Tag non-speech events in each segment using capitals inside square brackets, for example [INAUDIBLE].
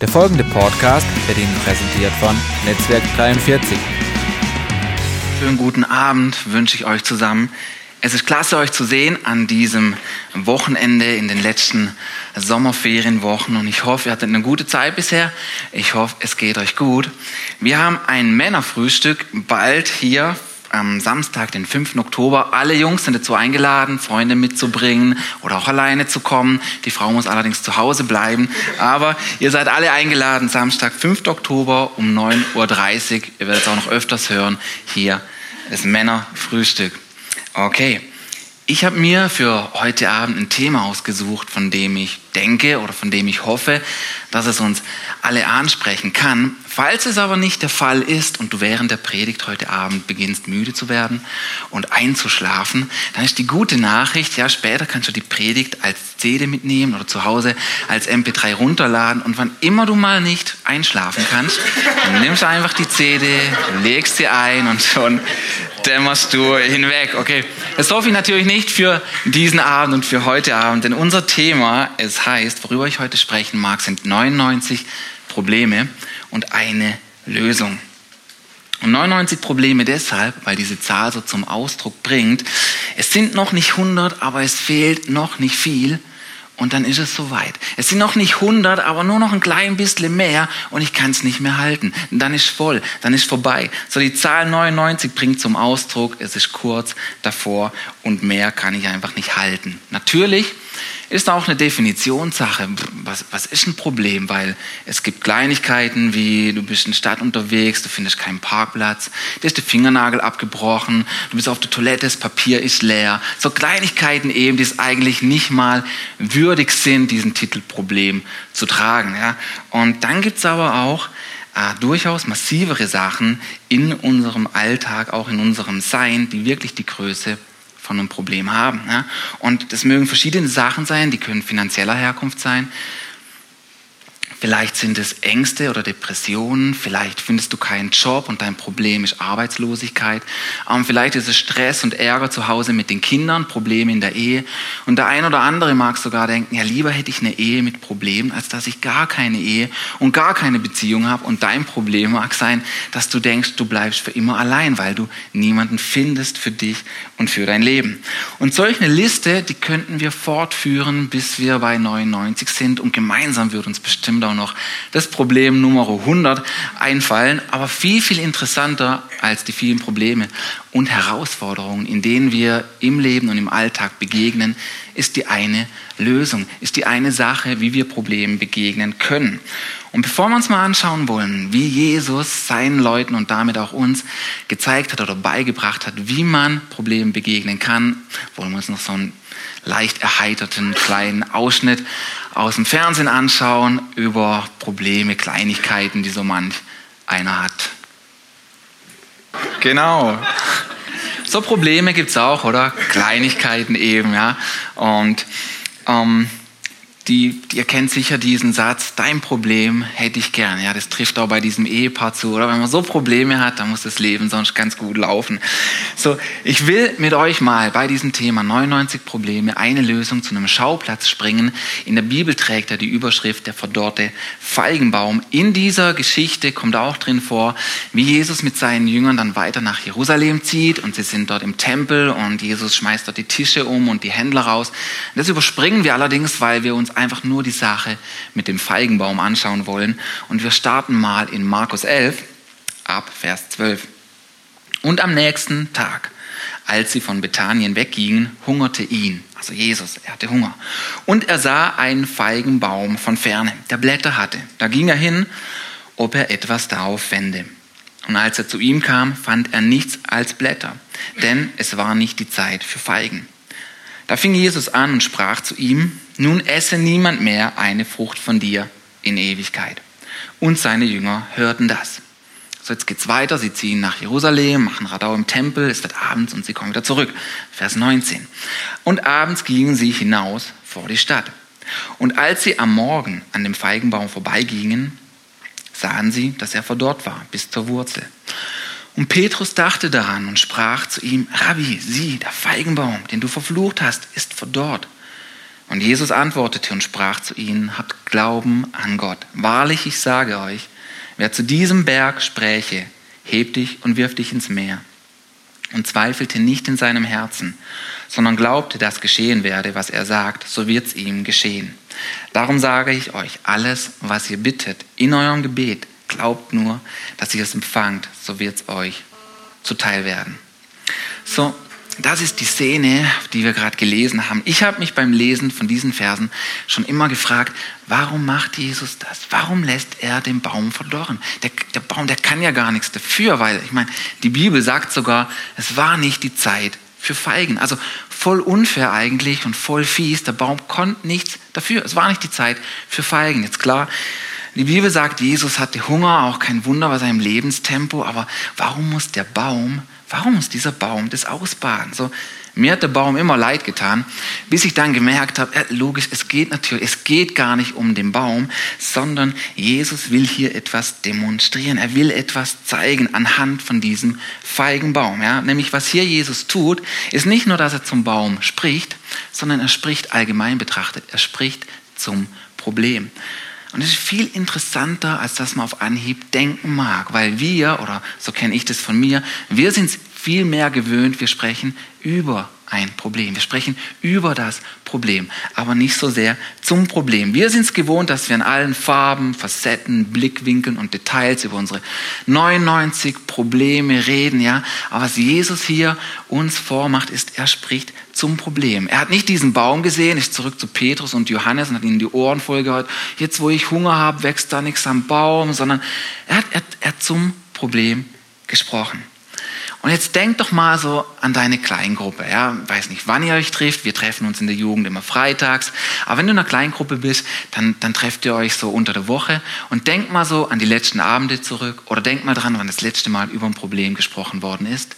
Der folgende Podcast wird Ihnen präsentiert von Netzwerk 43. Schönen guten Abend wünsche ich euch zusammen. Es ist klasse, euch zu sehen an diesem Wochenende in den letzten Sommerferienwochen und ich hoffe, ihr hattet eine gute Zeit bisher. Ich hoffe, es geht euch gut. Wir haben ein Männerfrühstück bald hier am Samstag, den 5. Oktober. Alle Jungs sind dazu eingeladen, Freunde mitzubringen oder auch alleine zu kommen. Die Frau muss allerdings zu Hause bleiben. Aber ihr seid alle eingeladen, Samstag, 5. Oktober um 9.30 Uhr. Ihr werdet es auch noch öfters hören. Hier das Männerfrühstück. Okay. Ich habe mir für heute Abend ein Thema ausgesucht, von dem ich denke oder von dem ich hoffe, dass es uns alle ansprechen kann. Falls es aber nicht der Fall ist und du während der Predigt heute Abend beginnst müde zu werden und einzuschlafen, dann ist die gute Nachricht, ja, später kannst du die Predigt als CD mitnehmen oder zu Hause als MP3 runterladen und wann immer du mal nicht einschlafen kannst, dann nimmst du einfach die CD, legst sie ein und schon dämmerst du hinweg. Okay, das hoffe ich natürlich nicht für diesen Abend und für heute Abend, denn unser Thema, es heißt, worüber ich heute sprechen mag, sind 99 Probleme und eine Lösung. Und 99 Probleme deshalb, weil diese Zahl so zum Ausdruck bringt, es sind noch nicht 100, aber es fehlt noch nicht viel und dann ist es soweit. Es sind noch nicht 100, aber nur noch ein klein bisschen mehr und ich kann es nicht mehr halten. Und dann ist voll, dann ist vorbei. So die Zahl 99 bringt zum Ausdruck, es ist kurz davor und mehr kann ich einfach nicht halten. Natürlich ist auch eine Definitionssache. Was, was ist ein Problem? Weil es gibt Kleinigkeiten wie du bist in der Stadt unterwegs, du findest keinen Parkplatz, dir ist der Fingernagel abgebrochen, du bist auf der Toilette, das Papier ist leer. So Kleinigkeiten eben, die es eigentlich nicht mal würdig sind, diesen Titel Problem zu tragen. Ja? Und dann gibt's aber auch äh, durchaus massivere Sachen in unserem Alltag, auch in unserem Sein, die wirklich die Größe von einem Problem haben. Ja? Und das mögen verschiedene Sachen sein, die können finanzieller Herkunft sein, Vielleicht sind es Ängste oder Depressionen, vielleicht findest du keinen Job und dein Problem ist Arbeitslosigkeit. Ähm, vielleicht ist es Stress und Ärger zu Hause mit den Kindern, Probleme in der Ehe. Und der ein oder andere mag sogar denken, ja lieber hätte ich eine Ehe mit Problemen, als dass ich gar keine Ehe und gar keine Beziehung habe. Und dein Problem mag sein, dass du denkst, du bleibst für immer allein, weil du niemanden findest für dich und für dein Leben. Und solch eine Liste, die könnten wir fortführen, bis wir bei 99 sind und gemeinsam wird uns bestimmt auch noch das Problem Nummer 100 einfallen, aber viel, viel interessanter als die vielen Probleme und Herausforderungen, in denen wir im Leben und im Alltag begegnen, ist die eine Lösung, ist die eine Sache, wie wir Problemen begegnen können. Und bevor wir uns mal anschauen wollen, wie Jesus seinen Leuten und damit auch uns gezeigt hat oder beigebracht hat, wie man Problemen begegnen kann, wollen wir uns noch so einen leicht erheiterten kleinen Ausschnitt aus dem Fernsehen anschauen über Probleme, Kleinigkeiten, die so manch einer hat. Genau. So Probleme gibt es auch, oder? Kleinigkeiten eben, ja. Und ähm, die, ihr kennt sicher diesen Satz, dein Problem hätte ich gern. Ja, das trifft auch bei diesem Ehepaar zu. Oder wenn man so Probleme hat, dann muss das Leben sonst ganz gut laufen. So, ich will mit euch mal bei diesem Thema 99 Probleme eine Lösung zu einem Schauplatz springen. In der Bibel trägt er die Überschrift der verdorrte Feigenbaum. In dieser Geschichte kommt auch drin vor, wie Jesus mit seinen Jüngern dann weiter nach Jerusalem zieht und sie sind dort im Tempel und Jesus schmeißt dort die Tische um und die Händler raus. Das überspringen wir allerdings, weil wir uns einfach nur die Sache mit dem Feigenbaum anschauen wollen. Und wir starten mal in Markus 11 ab Vers 12. Und am nächsten Tag, als sie von Bethanien weggingen, hungerte ihn, also Jesus, er hatte Hunger. Und er sah einen Feigenbaum von ferne, der Blätter hatte. Da ging er hin, ob er etwas darauf fände. Und als er zu ihm kam, fand er nichts als Blätter, denn es war nicht die Zeit für Feigen. Da fing Jesus an und sprach zu ihm, nun esse niemand mehr eine Frucht von dir in Ewigkeit. Und seine Jünger hörten das. So, jetzt geht's weiter. Sie ziehen nach Jerusalem, machen Radau im Tempel. Es wird abends und sie kommen wieder zurück. Vers 19. Und abends gingen sie hinaus vor die Stadt. Und als sie am Morgen an dem Feigenbaum vorbeigingen, sahen sie, dass er verdorrt war, bis zur Wurzel. Und Petrus dachte daran und sprach zu ihm, Rabbi, sieh, der Feigenbaum, den du verflucht hast, ist verdorrt. Und Jesus antwortete und sprach zu ihnen, habt Glauben an Gott. Wahrlich, ich sage euch, wer zu diesem Berg spräche, heb dich und wirf dich ins Meer. Und zweifelte nicht in seinem Herzen, sondern glaubte, dass geschehen werde, was er sagt, so wird's ihm geschehen. Darum sage ich euch, alles, was ihr bittet, in eurem Gebet, glaubt nur, dass ihr es empfangt, so wird's euch zuteil werden. So, das ist die Szene, die wir gerade gelesen haben. Ich habe mich beim Lesen von diesen Versen schon immer gefragt, warum macht Jesus das? Warum lässt er den Baum verdorren? Der, der Baum, der kann ja gar nichts dafür, weil ich meine, die Bibel sagt sogar, es war nicht die Zeit für Feigen. Also voll unfair eigentlich und voll fies. Der Baum konnte nichts dafür. Es war nicht die Zeit für Feigen. Jetzt klar, die Bibel sagt, Jesus hatte Hunger, auch kein Wunder bei seinem Lebenstempo, aber warum muss der Baum Warum muss dieser Baum das ausbaden? So, mir hat der Baum immer leid getan, bis ich dann gemerkt habe, äh, logisch, es geht natürlich, es geht gar nicht um den Baum, sondern Jesus will hier etwas demonstrieren. Er will etwas zeigen anhand von diesem feigen Baum. Ja? Nämlich, was hier Jesus tut, ist nicht nur, dass er zum Baum spricht, sondern er spricht allgemein betrachtet. Er spricht zum Problem. Und es ist viel interessanter, als dass man auf Anhieb denken mag, weil wir, oder so kenne ich das von mir, wir sind viel mehr gewöhnt, wir sprechen über ein Problem. Wir sprechen über das Problem, aber nicht so sehr zum Problem. Wir sind es gewohnt, dass wir in allen Farben, Facetten, Blickwinkeln und Details über unsere 99 Probleme reden, ja. Aber was Jesus hier uns vormacht, ist, er spricht zum Problem. Er hat nicht diesen Baum gesehen, ist zurück zu Petrus und Johannes und hat ihnen die Ohren voll gehört. Jetzt, wo ich Hunger habe, wächst da nichts am Baum, sondern er hat, er, er hat zum Problem gesprochen. Und jetzt denk doch mal so an deine Kleingruppe. Ja, weiß nicht, wann ihr euch trifft. Wir treffen uns in der Jugend immer freitags. Aber wenn du in einer Kleingruppe bist, dann, dann trefft ihr euch so unter der Woche und denk mal so an die letzten Abende zurück oder denk mal dran, wann das letzte Mal über ein Problem gesprochen worden ist.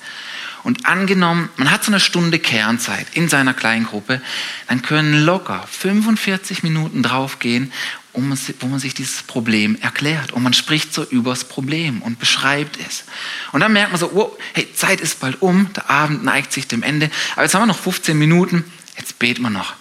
Und angenommen, man hat so eine Stunde Kernzeit in seiner Kleingruppe, dann können locker 45 Minuten draufgehen, um, wo man sich dieses Problem erklärt. Und man spricht so übers Problem und beschreibt es. Und dann merkt man so, oh, hey, Zeit ist bald um, der Abend neigt sich dem Ende. Aber jetzt haben wir noch 15 Minuten, jetzt beten wir noch.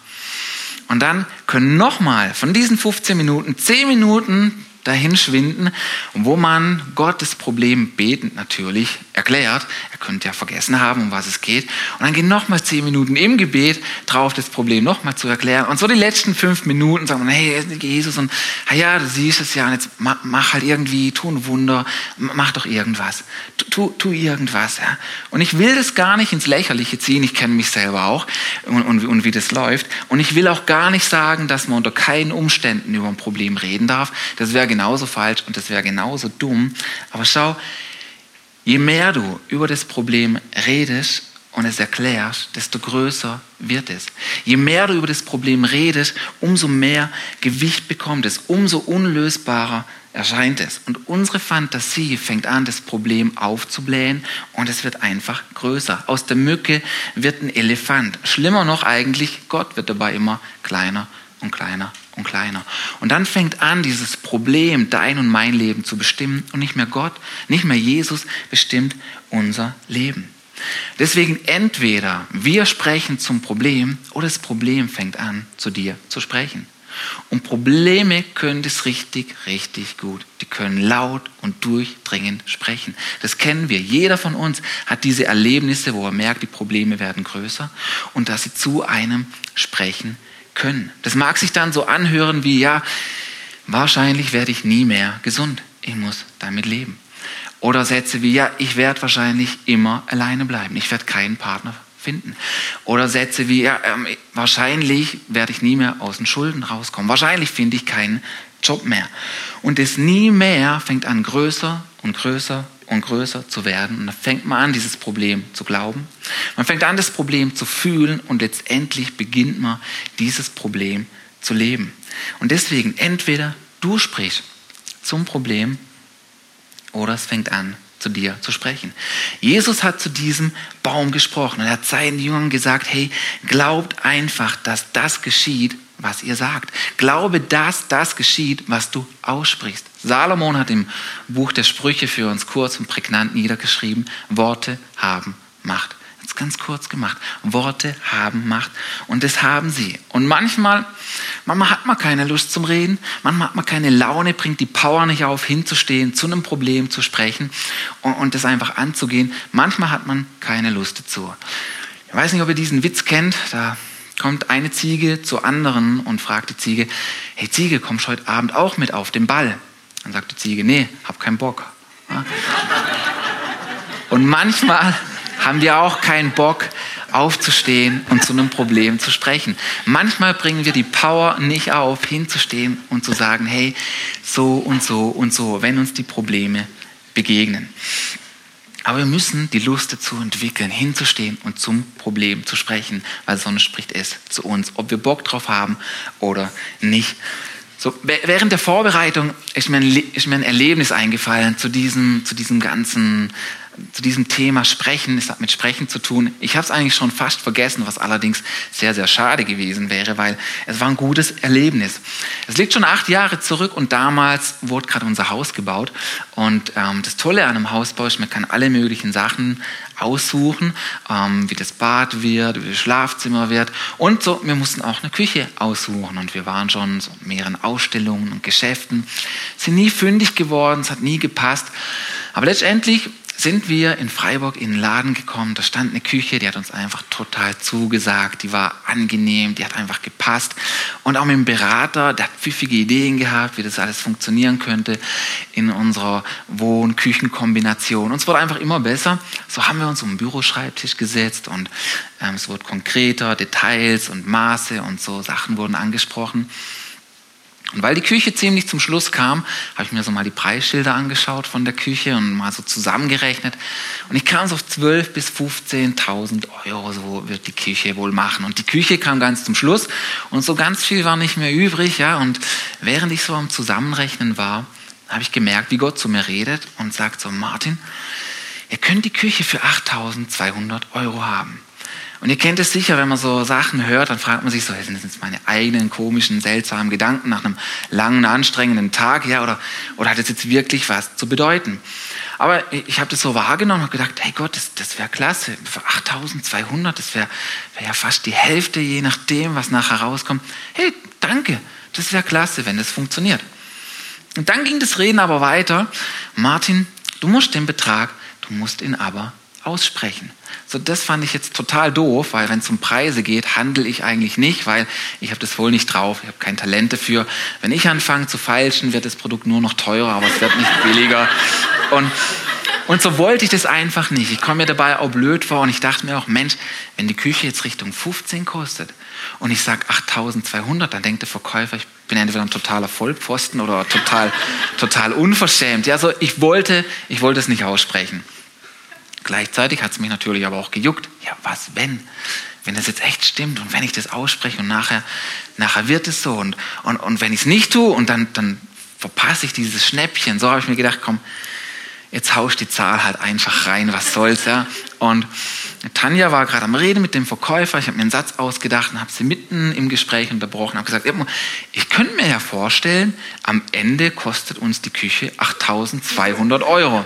Und dann können nochmal von diesen 15 Minuten 10 Minuten dahin schwinden, wo man Gottes Problem betend natürlich erklärt. Er könnte ja vergessen haben, um was es geht. Und dann gehen nochmal zehn Minuten im Gebet drauf, das Problem nochmal zu erklären. Und so die letzten fünf Minuten sagen wir, hey, Jesus, und ja, du siehst es ja, und jetzt mach halt irgendwie, tu ein Wunder, mach doch irgendwas. Tu, tu irgendwas. Ja. Und ich will das gar nicht ins Lächerliche ziehen, ich kenne mich selber auch und, und, und wie das läuft. Und ich will auch gar nicht sagen, dass man unter keinen Umständen über ein Problem reden darf. Das wäre genauso falsch und das wäre genauso dumm. Aber schau, je mehr du über das Problem redest und es erklärst, desto größer wird es. Je mehr du über das Problem redest, umso mehr Gewicht bekommt es, umso unlösbarer erscheint es. Und unsere Fantasie fängt an, das Problem aufzublähen und es wird einfach größer. Aus der Mücke wird ein Elefant. Schlimmer noch eigentlich, Gott wird dabei immer kleiner und kleiner und kleiner. Und dann fängt an, dieses Problem, dein und mein Leben zu bestimmen und nicht mehr Gott, nicht mehr Jesus bestimmt unser Leben. Deswegen entweder wir sprechen zum Problem oder das Problem fängt an, zu dir zu sprechen. Und Probleme können das richtig, richtig gut. Die können laut und durchdringend sprechen. Das kennen wir. Jeder von uns hat diese Erlebnisse, wo er merkt, die Probleme werden größer und dass sie zu einem sprechen können. Das mag sich dann so anhören wie, ja, wahrscheinlich werde ich nie mehr gesund. Ich muss damit leben. Oder Sätze wie, ja, ich werde wahrscheinlich immer alleine bleiben. Ich werde keinen Partner finden. Oder Sätze wie, ja, ähm, wahrscheinlich werde ich nie mehr aus den Schulden rauskommen. Wahrscheinlich finde ich keinen Job mehr. Und das nie mehr fängt an größer und größer und größer zu werden. Und dann fängt man an, dieses Problem zu glauben. Man fängt an, das Problem zu fühlen und letztendlich beginnt man, dieses Problem zu leben. Und deswegen, entweder du sprichst zum Problem oder es fängt an, zu dir zu sprechen. Jesus hat zu diesem Baum gesprochen und er hat seinen Jüngern gesagt, hey, glaubt einfach, dass das geschieht, was ihr sagt. Glaube, dass das geschieht, was du aussprichst. Salomon hat im Buch der Sprüche für uns kurz und prägnant niedergeschrieben, Worte haben Macht. Jetzt ganz kurz gemacht. Worte haben Macht und das haben sie. Und manchmal, manchmal hat man keine Lust zum Reden, manchmal hat man keine Laune, bringt die Power nicht auf, hinzustehen, zu einem Problem zu sprechen und, und das einfach anzugehen. Manchmal hat man keine Lust dazu. Ich weiß nicht, ob ihr diesen Witz kennt. Da kommt eine Ziege zur anderen und fragt die Ziege, hey Ziege, kommst du heute Abend auch mit auf den Ball? Dann sagt die Ziege, nee, hab keinen Bock. Und manchmal haben wir auch keinen Bock, aufzustehen und zu einem Problem zu sprechen. Manchmal bringen wir die Power nicht auf, hinzustehen und zu sagen, hey, so und so und so, wenn uns die Probleme begegnen. Aber wir müssen die Lust dazu entwickeln, hinzustehen und zum Problem zu sprechen, weil sonst spricht es zu uns, ob wir Bock drauf haben oder nicht. So, während der Vorbereitung ist mir, ein, ist mir ein Erlebnis eingefallen zu diesem, zu diesem ganzen zu diesem Thema Sprechen, es hat mit Sprechen zu tun. Ich habe es eigentlich schon fast vergessen, was allerdings sehr, sehr schade gewesen wäre, weil es war ein gutes Erlebnis. Es liegt schon acht Jahre zurück und damals wurde gerade unser Haus gebaut. Und ähm, das Tolle an einem Hausbau ist, man kann alle möglichen Sachen aussuchen, ähm, wie das Bad wird, wie das Schlafzimmer wird. Und so, wir mussten auch eine Küche aussuchen. Und wir waren schon so in mehreren Ausstellungen und Geschäften, sind nie fündig geworden, es hat nie gepasst. Aber letztendlich sind wir in Freiburg in den Laden gekommen. Da stand eine Küche, die hat uns einfach total zugesagt. Die war angenehm, die hat einfach gepasst. Und auch mit dem Berater, der hat pfiffige Ideen gehabt, wie das alles funktionieren könnte in unserer Wohn-Küchen-Kombination. Und es wurde einfach immer besser. So haben wir uns um den Büroschreibtisch gesetzt und ähm, es wurde konkreter, Details und Maße und so Sachen wurden angesprochen. Und weil die Küche ziemlich zum Schluss kam, habe ich mir so mal die Preisschilder angeschaut von der Küche und mal so zusammengerechnet. Und ich kam so auf 12.000 bis 15.000 Euro, so wird die Küche wohl machen. Und die Küche kam ganz zum Schluss und so ganz viel war nicht mehr übrig. Ja. Und während ich so am Zusammenrechnen war, habe ich gemerkt, wie Gott zu mir redet und sagt so, Martin, ihr könnt die Küche für 8.200 Euro haben. Und ihr kennt es sicher, wenn man so Sachen hört, dann fragt man sich so, sind das jetzt meine eigenen komischen, seltsamen Gedanken nach einem langen, anstrengenden Tag, ja, oder, oder hat es jetzt wirklich was zu bedeuten? Aber ich habe das so wahrgenommen und gedacht, hey Gott, das, das wäre klasse, für 8200, das wäre wär ja fast die Hälfte, je nachdem, was nachher rauskommt. Hey, danke, das wäre klasse, wenn das funktioniert. Und dann ging das Reden aber weiter. Martin, du musst den Betrag, du musst ihn aber aussprechen. So, das fand ich jetzt total doof, weil wenn es um Preise geht, handle ich eigentlich nicht, weil ich habe das wohl nicht drauf, ich habe kein Talent dafür. Wenn ich anfange zu feilschen, wird das Produkt nur noch teurer, aber es wird nicht [LAUGHS] billiger. Und, und so wollte ich das einfach nicht. Ich komme mir dabei auch blöd vor und ich dachte mir auch, Mensch, wenn die Küche jetzt Richtung 15 kostet und ich sage 8200, dann denkt der Verkäufer, ich bin entweder ein totaler Vollpfosten oder total, total unverschämt. Ja, also ich wollte, ich wollte es nicht aussprechen. Gleichzeitig hat es mich natürlich aber auch gejuckt. Ja, was wenn? Wenn das jetzt echt stimmt und wenn ich das ausspreche und nachher, nachher wird es so und, und, und wenn ich es nicht tue und dann, dann verpasse ich dieses Schnäppchen. So habe ich mir gedacht, komm, jetzt haust die Zahl halt einfach rein, was soll's, ja. Und Tanja war gerade am Reden mit dem Verkäufer, ich habe mir einen Satz ausgedacht und habe sie mitten im Gespräch unterbrochen, habe gesagt, ich könnte mir ja vorstellen, am Ende kostet uns die Küche 8200 Euro.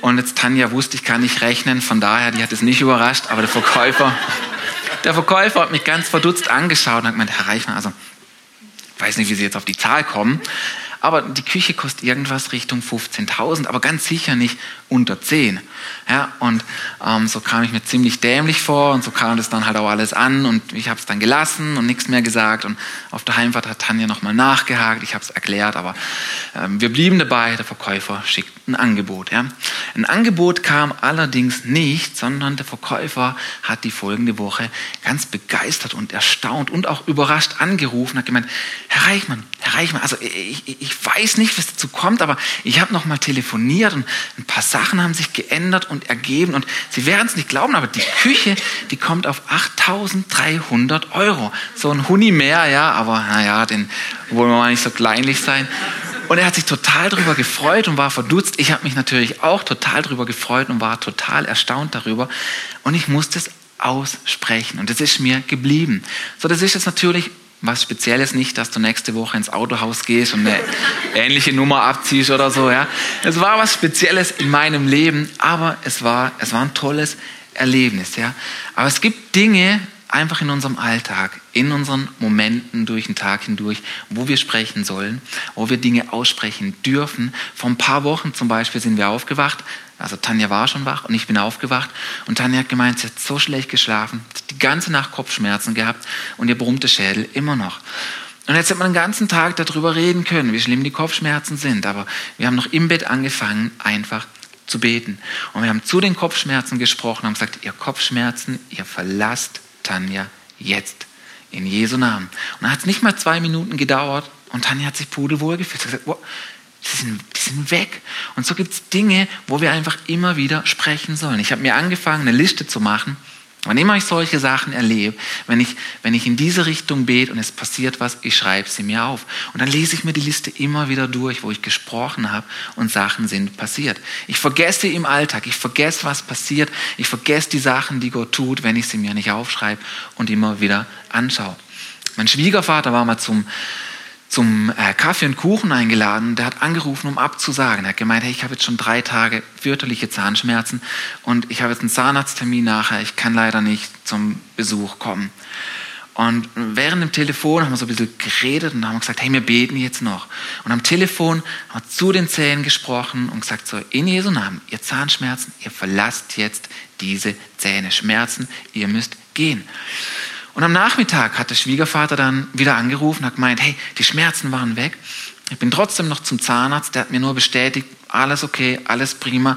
Und jetzt Tanja wusste, ich kann nicht rechnen, von daher, die hat es nicht überrascht, aber der Verkäufer, der Verkäufer hat mich ganz verdutzt angeschaut und hat gemeint, Herr Reichmann, also, ich weiß nicht, wie Sie jetzt auf die Zahl kommen, aber die Küche kostet irgendwas Richtung 15.000, aber ganz sicher nicht unter 10. Ja, und ähm, so kam ich mir ziemlich dämlich vor und so kam das dann halt auch alles an und ich habe es dann gelassen und nichts mehr gesagt und auf der Heimfahrt hat Tanja nochmal nachgehakt, ich habe es erklärt, aber ähm, wir blieben dabei, der Verkäufer schickt ein Angebot. Ja. Ein Angebot kam allerdings nicht, sondern der Verkäufer hat die folgende Woche ganz begeistert und erstaunt und auch überrascht angerufen, hat gemeint, Herr Reichmann, Herr Reichmann, also ich, ich weiß nicht, was dazu kommt, aber ich habe nochmal telefoniert und ein paar Sachen haben sich geändert und ergeben und Sie werden es nicht glauben, aber die Küche, die kommt auf 8.300 Euro. So ein Huni mehr, ja, aber naja, den wollen wir mal nicht so kleinlich sein. Und er hat sich total darüber gefreut und war verdutzt. Ich habe mich natürlich auch total darüber gefreut und war total erstaunt darüber. Und ich musste es aussprechen. Und das ist mir geblieben. So, das ist jetzt natürlich was Spezielles nicht, dass du nächste Woche ins Autohaus gehst und eine [LAUGHS] ähnliche Nummer abziehst oder so. Ja, es war was Spezielles in meinem Leben, aber es war, es war ein tolles Erlebnis, ja. Aber es gibt Dinge einfach in unserem Alltag, in unseren Momenten durch den Tag hindurch, wo wir sprechen sollen, wo wir Dinge aussprechen dürfen. Vor ein paar Wochen zum Beispiel sind wir aufgewacht, also Tanja war schon wach und ich bin aufgewacht und Tanja hat gemeint, sie hat so schlecht geschlafen, die ganze Nacht Kopfschmerzen gehabt und ihr brummte Schädel immer noch. Und jetzt hätte man den ganzen Tag darüber reden können, wie schlimm die Kopfschmerzen sind. Aber wir haben noch im Bett angefangen, einfach zu beten. Und wir haben zu den Kopfschmerzen gesprochen, haben gesagt, ihr Kopfschmerzen, ihr verlasst Tanja jetzt. In Jesu Namen. Und dann hat es nicht mal zwei Minuten gedauert und Tanja hat sich pudelwohl gefühlt. Sie hat gesagt, die sind, die sind weg. Und so gibt es Dinge, wo wir einfach immer wieder sprechen sollen. Ich habe mir angefangen, eine Liste zu machen Wann immer ich solche Sachen erlebe, wenn ich, wenn ich in diese Richtung bete und es passiert was, ich schreibe sie mir auf. Und dann lese ich mir die Liste immer wieder durch, wo ich gesprochen habe und Sachen sind passiert. Ich vergesse im Alltag, ich vergesse, was passiert, ich vergesse die Sachen, die Gott tut, wenn ich sie mir nicht aufschreibe und immer wieder anschaue. Mein Schwiegervater war mal zum, zum äh, Kaffee und Kuchen eingeladen. Der hat angerufen, um abzusagen. Er hat gemeint, hey, ich habe jetzt schon drei Tage fürchterliche Zahnschmerzen und ich habe jetzt einen Zahnarzttermin nachher. Ich kann leider nicht zum Besuch kommen. Und während dem Telefon haben wir so ein bisschen geredet und haben gesagt, hey, wir beten jetzt noch. Und am Telefon haben wir zu den Zähnen gesprochen und gesagt, so, in Jesu Namen, ihr Zahnschmerzen, ihr verlasst jetzt diese Zähne. Schmerzen, ihr müsst gehen. Und am Nachmittag hat der Schwiegervater dann wieder angerufen, hat gemeint, hey, die Schmerzen waren weg. Ich bin trotzdem noch zum Zahnarzt, der hat mir nur bestätigt, alles okay, alles prima.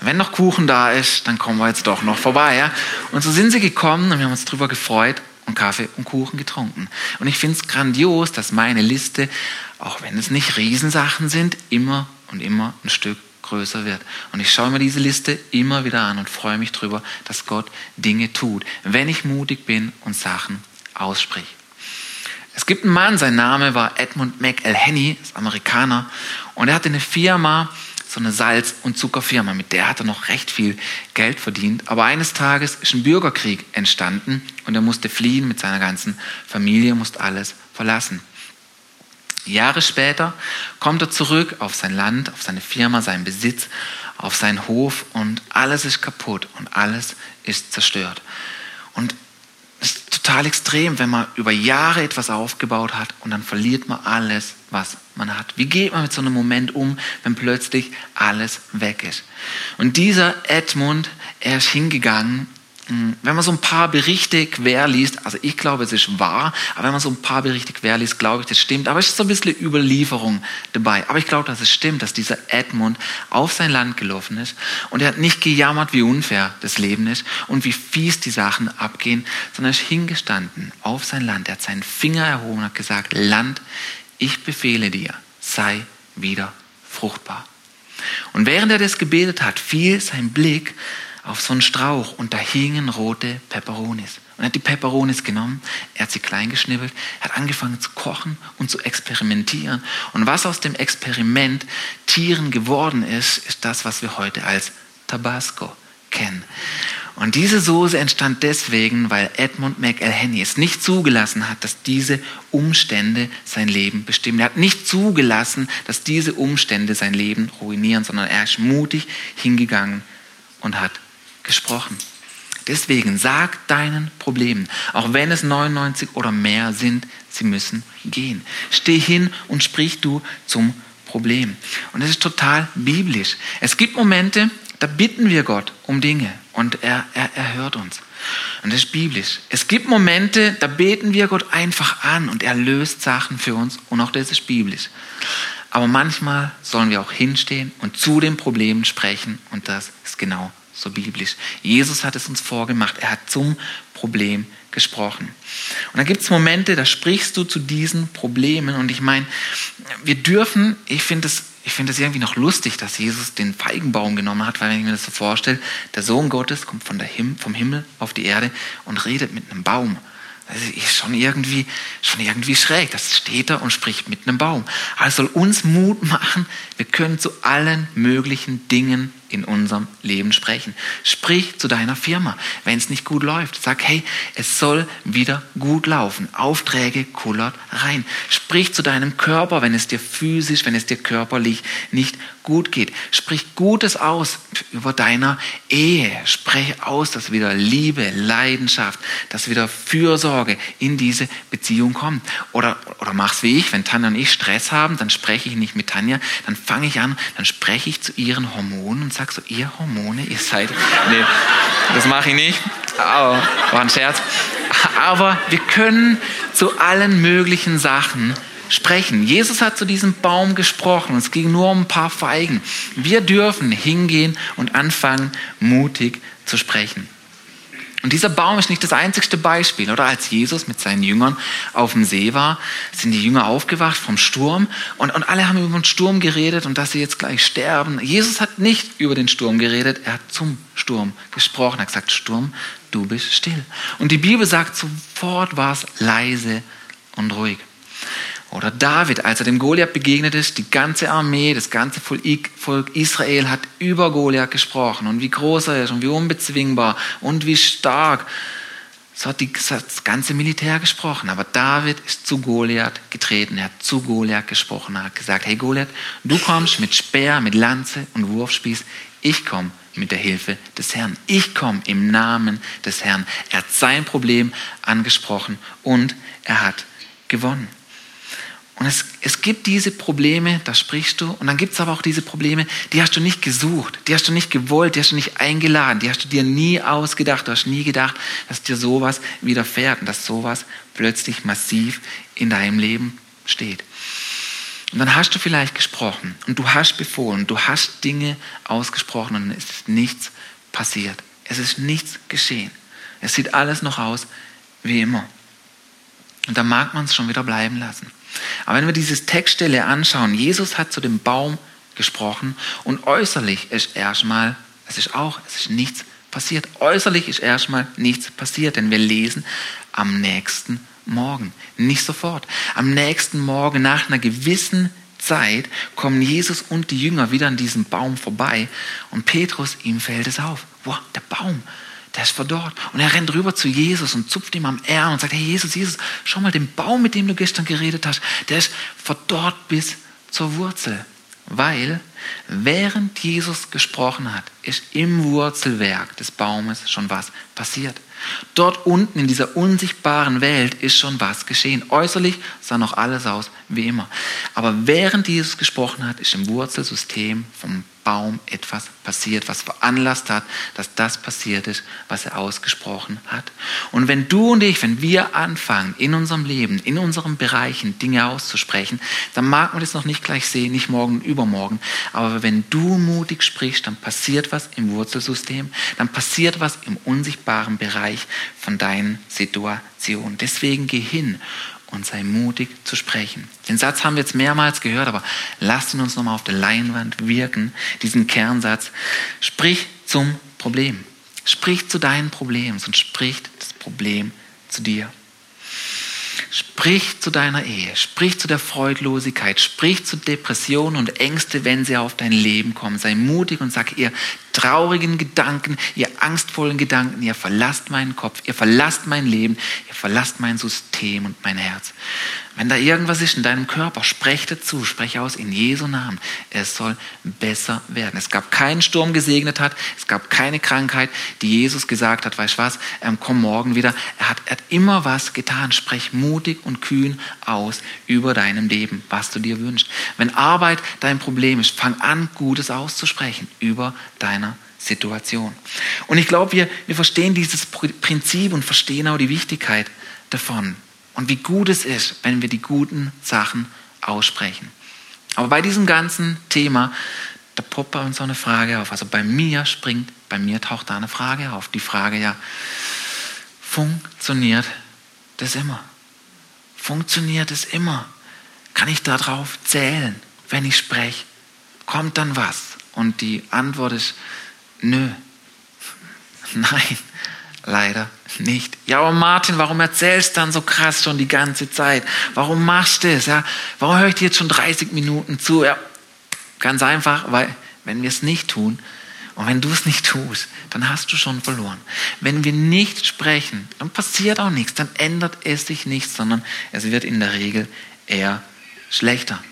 Wenn noch Kuchen da ist, dann kommen wir jetzt doch noch vorbei. Ja? Und so sind sie gekommen und wir haben uns darüber gefreut und Kaffee und Kuchen getrunken. Und ich finde es grandios, dass meine Liste, auch wenn es nicht Riesensachen sind, immer und immer ein Stück größer wird. Und ich schaue mir diese Liste immer wieder an und freue mich darüber, dass Gott Dinge tut, wenn ich mutig bin und Sachen ausspreche. Es gibt einen Mann, sein Name war Edmund McElhenney, ist Amerikaner, und er hatte eine Firma, so eine Salz- und Zuckerfirma, mit der hat er noch recht viel Geld verdient. Aber eines Tages ist ein Bürgerkrieg entstanden und er musste fliehen mit seiner ganzen Familie, musste alles verlassen. Jahre später kommt er zurück auf sein Land, auf seine Firma, seinen Besitz, auf seinen Hof und alles ist kaputt und alles ist zerstört. Und es ist total extrem, wenn man über Jahre etwas aufgebaut hat und dann verliert man alles, was man hat. Wie geht man mit so einem Moment um, wenn plötzlich alles weg ist? Und dieser Edmund, er ist hingegangen wenn man so ein paar Berichte quer liest, also ich glaube, es ist wahr, aber wenn man so ein paar Berichte quer liest, glaube ich, das stimmt. Aber es ist so ein bisschen Überlieferung dabei. Aber ich glaube, dass es stimmt, dass dieser Edmund auf sein Land gelaufen ist und er hat nicht gejammert, wie unfair das Leben ist und wie fies die Sachen abgehen, sondern er ist hingestanden auf sein Land. Er hat seinen Finger erhoben und hat gesagt, Land, ich befehle dir, sei wieder fruchtbar. Und während er das gebetet hat, fiel sein Blick auf so einen Strauch und da hingen rote Peperonis. Und er hat die Peperonis genommen, er hat sie klein geschnibbelt, hat angefangen zu kochen und zu experimentieren. Und was aus dem Experiment Tieren geworden ist, ist das, was wir heute als Tabasco kennen. Und diese Soße entstand deswegen, weil Edmund McElhenney es nicht zugelassen hat, dass diese Umstände sein Leben bestimmen. Er hat nicht zugelassen, dass diese Umstände sein Leben ruinieren, sondern er ist mutig hingegangen und hat gesprochen. Deswegen sag deinen Problemen, auch wenn es 99 oder mehr sind, sie müssen gehen. Steh hin und sprich du zum Problem. Und es ist total biblisch. Es gibt Momente, da bitten wir Gott um Dinge und er, er, er hört uns. Und das ist biblisch. Es gibt Momente, da beten wir Gott einfach an und er löst Sachen für uns und auch das ist biblisch. Aber manchmal sollen wir auch hinstehen und zu den Problemen sprechen und das ist genau so biblisch. Jesus hat es uns vorgemacht. Er hat zum Problem gesprochen. Und dann gibt es Momente, da sprichst du zu diesen Problemen. Und ich meine, wir dürfen, ich finde es ich finde es irgendwie noch lustig, dass Jesus den Feigenbaum genommen hat, weil wenn ich mir das so vorstelle, der Sohn Gottes kommt von der Him vom Himmel auf die Erde und redet mit einem Baum. Das ist schon irgendwie, schon irgendwie schräg. Das steht da und spricht mit einem Baum. Aber es soll uns Mut machen, wir können zu allen möglichen Dingen in unserem Leben sprechen. Sprich zu deiner Firma, wenn es nicht gut läuft. Sag, hey, es soll wieder gut laufen. Aufträge kullert rein. Sprich zu deinem Körper, wenn es dir physisch, wenn es dir körperlich nicht gut geht. Sprich Gutes aus über deiner Ehe. Sprech aus, dass wieder Liebe, Leidenschaft, dass wieder Fürsorge in diese Beziehung kommt. Oder, oder mach's wie ich, wenn Tanja und ich Stress haben, dann spreche ich nicht mit Tanja, dann fange ich an, dann spreche ich zu ihren Hormonen und sage so, ihr Hormone, ihr seid... Nee, das mache ich nicht, aber war ein Scherz. Aber wir können zu allen möglichen Sachen sprechen. Jesus hat zu diesem Baum gesprochen. Es ging nur um ein paar Feigen. Wir dürfen hingehen und anfangen, mutig zu sprechen. Und dieser Baum ist nicht das einzigste Beispiel, oder? Als Jesus mit seinen Jüngern auf dem See war, sind die Jünger aufgewacht vom Sturm und, und alle haben über den Sturm geredet und dass sie jetzt gleich sterben. Jesus hat nicht über den Sturm geredet, er hat zum Sturm gesprochen. Er hat gesagt, Sturm, du bist still. Und die Bibel sagt, sofort war es leise und ruhig. Oder David, als er dem Goliath begegnet ist, die ganze Armee, das ganze Volk Israel hat über Goliath gesprochen und wie groß er ist und wie unbezwingbar und wie stark. So hat, die, das ganze Militär gesprochen. Aber David ist zu Goliath getreten. Er hat zu Goliath gesprochen. Er hat gesagt, hey Goliath, du kommst mit Speer, mit Lanze und Wurfspieß. Ich komme mit der Hilfe des Herrn. Ich komme im Namen des Herrn. Er hat sein Problem angesprochen und er hat gewonnen. Und es, es gibt diese Probleme, da sprichst du, und dann gibt es aber auch diese Probleme, die hast du nicht gesucht, die hast du nicht gewollt, die hast du nicht eingeladen, die hast du dir nie ausgedacht, du hast nie gedacht, dass dir sowas widerfährt und dass sowas plötzlich massiv in deinem Leben steht. Und dann hast du vielleicht gesprochen und du hast befohlen, du hast Dinge ausgesprochen und es ist nichts passiert. Es ist nichts geschehen. Es sieht alles noch aus wie immer. Und da mag man es schon wieder bleiben lassen. Aber wenn wir diese Textstelle anschauen, Jesus hat zu dem Baum gesprochen und äußerlich ist erstmal, es ist auch, es ist nichts passiert. Äußerlich ist erstmal nichts passiert, denn wir lesen am nächsten Morgen, nicht sofort. Am nächsten Morgen nach einer gewissen Zeit kommen Jesus und die Jünger wieder an diesem Baum vorbei und Petrus, ihm fällt es auf. Wow, der Baum, der ist verdorrt. Und er rennt rüber zu Jesus und zupft ihm am Ärmel und sagt, hey Jesus, Jesus, schau mal, den Baum, mit dem du gestern geredet hast, der ist verdorrt bis zur Wurzel. Weil während Jesus gesprochen hat, ist im Wurzelwerk des Baumes schon was passiert. Dort unten in dieser unsichtbaren Welt ist schon was geschehen. Äußerlich sah noch alles aus wie immer. Aber während Jesus gesprochen hat, ist im Wurzelsystem vom Baum etwas passiert, was veranlasst hat, dass das passiert ist, was er ausgesprochen hat. Und wenn du und ich, wenn wir anfangen, in unserem Leben, in unseren Bereichen Dinge auszusprechen, dann mag man das noch nicht gleich sehen, nicht morgen übermorgen, aber wenn du mutig sprichst, dann passiert was im Wurzelsystem, dann passiert was im unsichtbaren Bereich von deinen Situationen. Deswegen geh hin und sei mutig zu sprechen. Den Satz haben wir jetzt mehrmals gehört, aber lasst ihn uns nochmal auf der Leinwand wirken, diesen Kernsatz. Sprich zum Problem. Sprich zu deinen Problemen und sprich das Problem zu dir. Sprich zu deiner Ehe, sprich zu der Freudlosigkeit, sprich zu Depressionen und Ängste, wenn sie auf dein Leben kommen. Sei mutig und sag ihr traurigen Gedanken, ihr angstvollen Gedanken, ihr verlasst meinen Kopf, ihr verlasst mein Leben, ihr verlasst mein System und mein Herz. Wenn da irgendwas ist in deinem Körper, sprech dazu, sprech aus in Jesu Namen. Es soll besser werden. Es gab keinen Sturm gesegnet hat, es gab keine Krankheit, die Jesus gesagt hat, weißt du was, ähm, komm morgen wieder. Er hat, er hat immer was getan. Sprech mutig und kühn aus über deinem Leben, was du dir wünschst. Wenn Arbeit dein Problem ist, fang an, Gutes auszusprechen über deiner Situation. Und ich glaube, wir, wir verstehen dieses Prinzip und verstehen auch die Wichtigkeit davon. Und wie gut es ist, wenn wir die guten Sachen aussprechen. Aber bei diesem ganzen Thema, da poppt bei uns so eine Frage auf. Also bei mir springt, bei mir taucht da eine Frage auf. Die Frage ja, funktioniert das immer? Funktioniert es immer? Kann ich darauf zählen, wenn ich spreche? Kommt dann was? Und die Antwort ist, nö, nein, leider nicht. Ja, aber Martin, warum erzählst du dann so krass schon die ganze Zeit? Warum machst du es? Ja? Warum höre ich dir jetzt schon 30 Minuten zu? Ja, ganz einfach, weil wenn wir es nicht tun Und wenn du es nicht tust, dann hast du schon verloren. Wenn wir nicht sprechen, dann passiert auch nichts, dann ändert es sich nichts, sondern es wird in der Regel eher schlechter.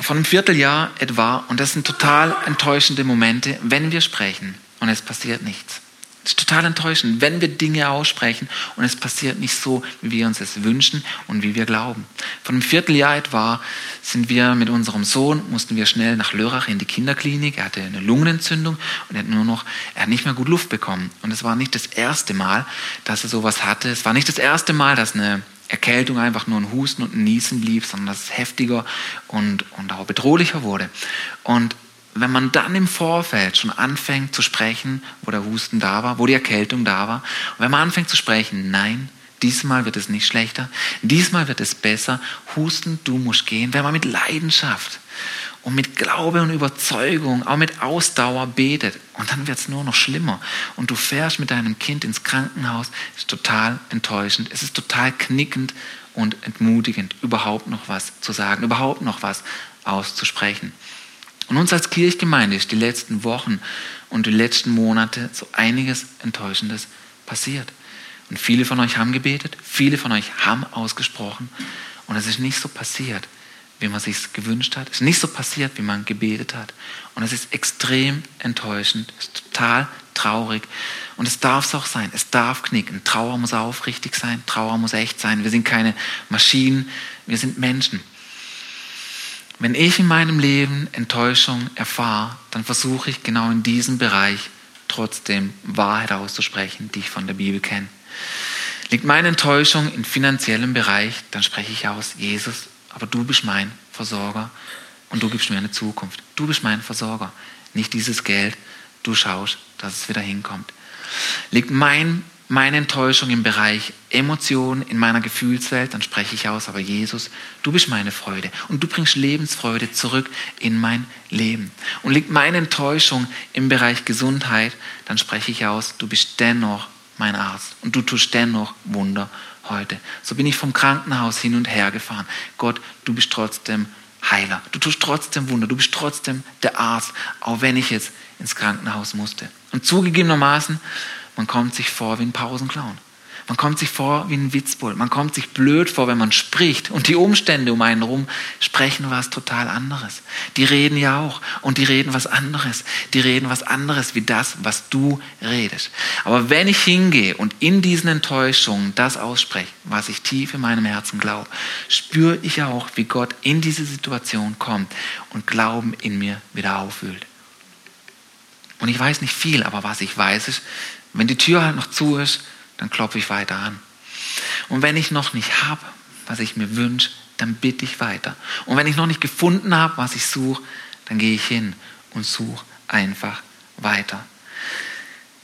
Von einem Vierteljahr etwa, und das sind total enttäuschende Momente, wenn wir sprechen und es passiert nichts. Das ist total enttäuschend, wenn wir Dinge aussprechen und es passiert nicht so, wie wir uns es wünschen und wie wir glauben. Von einem Vierteljahr etwa sind wir mit unserem Sohn, mussten wir schnell nach Lörrach in die Kinderklinik. Er hatte eine Lungenentzündung und er hat nur noch, er hat nicht mehr gut Luft bekommen. Und es war nicht das erste Mal, dass er sowas hatte. Es war nicht das erste Mal, dass eine Erkältung einfach nur ein Husten und ein Niesen blieb, sondern dass es heftiger und, und auch bedrohlicher wurde. Und wenn man dann im Vorfeld schon anfängt zu sprechen, wo der Husten da war, wo die Erkältung da war, und wenn man anfängt zu sprechen, nein, diesmal wird es nicht schlechter, diesmal wird es besser, Husten, du musst gehen, wenn man mit Leidenschaft und mit Glaube und Überzeugung, auch mit Ausdauer betet, und dann wird es nur noch schlimmer. Und du fährst mit deinem Kind ins Krankenhaus, ist total enttäuschend, es ist total knickend und entmutigend, überhaupt noch was zu sagen, überhaupt noch was auszusprechen. Und uns als Kirchgemeinde ist die letzten Wochen und die letzten Monate so einiges Enttäuschendes passiert. Und viele von euch haben gebetet, viele von euch haben ausgesprochen und es ist nicht so passiert, wie man sich gewünscht hat. Es ist nicht so passiert, wie man gebetet hat. Und es ist extrem enttäuschend, es ist total traurig. Und es darf es auch sein. Es darf knicken. Trauer muss aufrichtig sein. Trauer muss echt sein. Wir sind keine Maschinen. Wir sind Menschen. Wenn ich in meinem Leben Enttäuschung erfahre, dann versuche ich genau in diesem Bereich trotzdem Wahrheit auszusprechen, die ich von der Bibel kenne. Liegt meine Enttäuschung im finanziellen Bereich, dann spreche ich aus, Jesus, aber du bist mein Versorger und du gibst mir eine Zukunft. Du bist mein Versorger, nicht dieses Geld. Du schaust, dass es wieder hinkommt. Liegt mein meine Enttäuschung im Bereich Emotionen, in meiner Gefühlswelt, dann spreche ich aus, aber Jesus, du bist meine Freude und du bringst Lebensfreude zurück in mein Leben. Und liegt meine Enttäuschung im Bereich Gesundheit, dann spreche ich aus, du bist dennoch mein Arzt und du tust dennoch Wunder heute. So bin ich vom Krankenhaus hin und her gefahren. Gott, du bist trotzdem Heiler. Du tust trotzdem Wunder. Du bist trotzdem der Arzt, auch wenn ich jetzt ins Krankenhaus musste. Und zugegebenermaßen man kommt sich vor wie ein Pausenclown. Man kommt sich vor wie ein Witzbold. Man kommt sich blöd vor, wenn man spricht. Und die Umstände um einen herum sprechen was total anderes. Die reden ja auch. Und die reden was anderes. Die reden was anderes wie das, was du redest. Aber wenn ich hingehe und in diesen Enttäuschungen das ausspreche, was ich tief in meinem Herzen glaube, spüre ich auch, wie Gott in diese Situation kommt und Glauben in mir wieder aufwühlt. Und ich weiß nicht viel, aber was ich weiß ist, wenn die Tür halt noch zu ist, dann klopfe ich weiter an. Und wenn ich noch nicht habe, was ich mir wünsche, dann bitte ich weiter. Und wenn ich noch nicht gefunden habe, was ich suche, dann gehe ich hin und suche einfach weiter.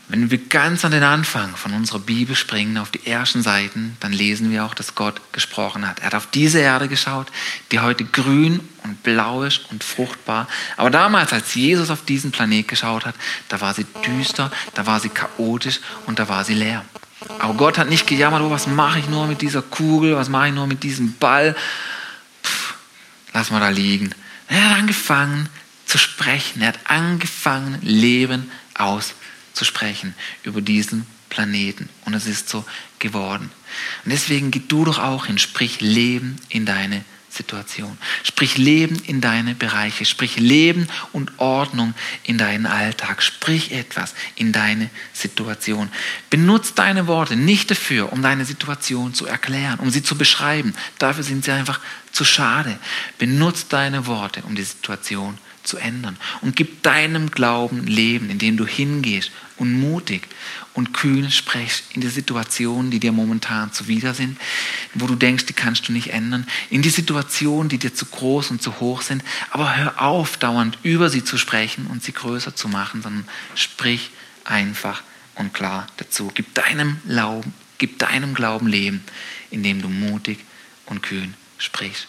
Wenn wir ganz an den Anfang von unserer Bibel springen, auf die ersten Seiten, dann lesen wir auch, dass Gott gesprochen hat. Er hat auf diese Erde geschaut, die heute grün und blau ist und fruchtbar. Aber damals, als Jesus auf diesen Planet geschaut hat, da war sie düster, da war sie chaotisch und da war sie leer. Aber Gott hat nicht gejammert, oh, was mache ich nur mit dieser Kugel, was mache ich nur mit diesem Ball. Pff, lass mal da liegen. Er hat angefangen zu sprechen, er hat angefangen, Leben aus zu sprechen über diesen Planeten. Und es ist so geworden. Und deswegen geh du doch auch hin, sprich Leben in deine Situation. Sprich Leben in deine Bereiche. Sprich Leben und Ordnung in deinen Alltag. Sprich etwas in deine Situation. Benutz deine Worte nicht dafür, um deine Situation zu erklären, um sie zu beschreiben. Dafür sind sie einfach zu schade. Benutz deine Worte, um die Situation zu ändern. Und gib deinem Glauben Leben, indem du hingehst und mutig und kühn sprichst in die Situationen, die dir momentan zuwider sind, wo du denkst, die kannst du nicht ändern, in die Situationen, die dir zu groß und zu hoch sind. Aber hör auf, dauernd über sie zu sprechen und sie größer zu machen, sondern sprich einfach und klar dazu. Gib deinem Glauben, gib deinem Glauben Leben, indem du mutig und kühn sprichst.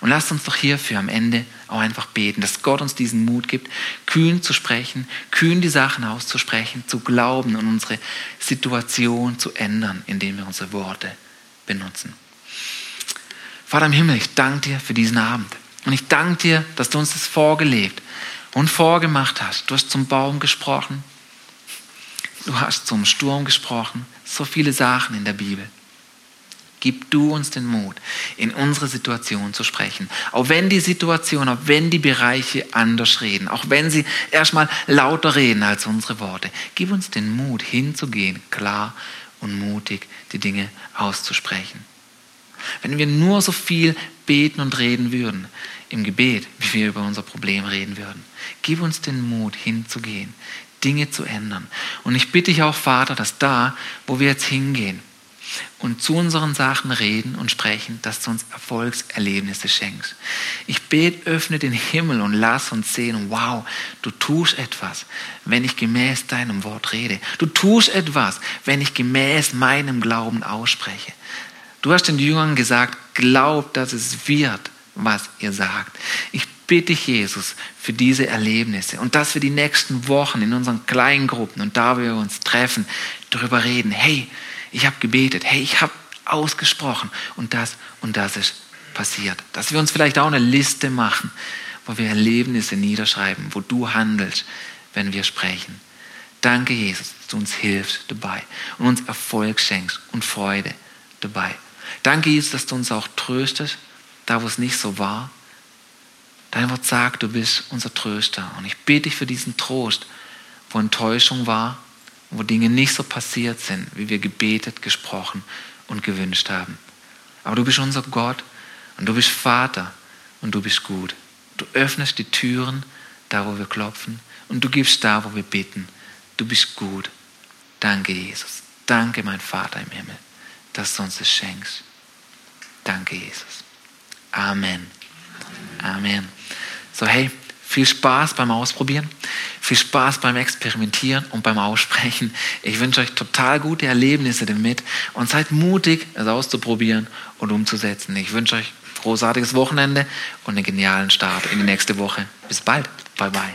Und lasst uns doch hierfür am Ende auch einfach beten, dass Gott uns diesen Mut gibt, kühn zu sprechen, kühn die Sachen auszusprechen, zu glauben und unsere Situation zu ändern, indem wir unsere Worte benutzen. Vater im Himmel, ich danke dir für diesen Abend. Und ich danke dir, dass du uns das vorgelebt und vorgemacht hast. Du hast zum Baum gesprochen. Du hast zum Sturm gesprochen. So viele Sachen in der Bibel. Gib du uns den Mut, in unsere Situation zu sprechen. Auch wenn die Situation, auch wenn die Bereiche anders reden, auch wenn sie erstmal lauter reden als unsere Worte. Gib uns den Mut, hinzugehen, klar und mutig die Dinge auszusprechen. Wenn wir nur so viel beten und reden würden im Gebet, wie wir über unser Problem reden würden, gib uns den Mut, hinzugehen, Dinge zu ändern. Und ich bitte dich auch, Vater, dass da, wo wir jetzt hingehen, und zu unseren Sachen reden und sprechen, dass du uns Erfolgserlebnisse schenkst. Ich bete, öffne den Himmel und lass uns sehen, wow, du tust etwas, wenn ich gemäß deinem Wort rede. Du tust etwas, wenn ich gemäß meinem Glauben ausspreche. Du hast den Jüngern gesagt, glaubt, dass es wird, was ihr sagt. Ich bitte ich Jesus für diese Erlebnisse und dass wir die nächsten Wochen in unseren kleinen Gruppen und da wir uns treffen, darüber reden. Hey, ich habe gebetet, hey, ich habe ausgesprochen und das und das ist passiert. Dass wir uns vielleicht auch eine Liste machen, wo wir Erlebnisse niederschreiben, wo du handelst, wenn wir sprechen. Danke, Jesus, dass du uns hilfst dabei und uns Erfolg schenkst und Freude dabei. Danke, Jesus, dass du uns auch tröstest, da wo es nicht so war. Dein Wort sagt, du bist unser Tröster. Und ich bete dich für diesen Trost, wo Enttäuschung war, wo Dinge nicht so passiert sind, wie wir gebetet, gesprochen und gewünscht haben. Aber du bist unser Gott und du bist Vater und du bist gut. Du öffnest die Türen da, wo wir klopfen und du gibst da, wo wir bitten. Du bist gut. Danke, Jesus. Danke, mein Vater im Himmel, dass du uns das schenkst. Danke, Jesus. Amen. Amen. So, hey, viel Spaß beim Ausprobieren, viel Spaß beim Experimentieren und beim Aussprechen. Ich wünsche euch total gute Erlebnisse damit und seid mutig, es auszuprobieren und umzusetzen. Ich wünsche euch großartiges Wochenende und einen genialen Start in die nächste Woche. Bis bald. Bye bye.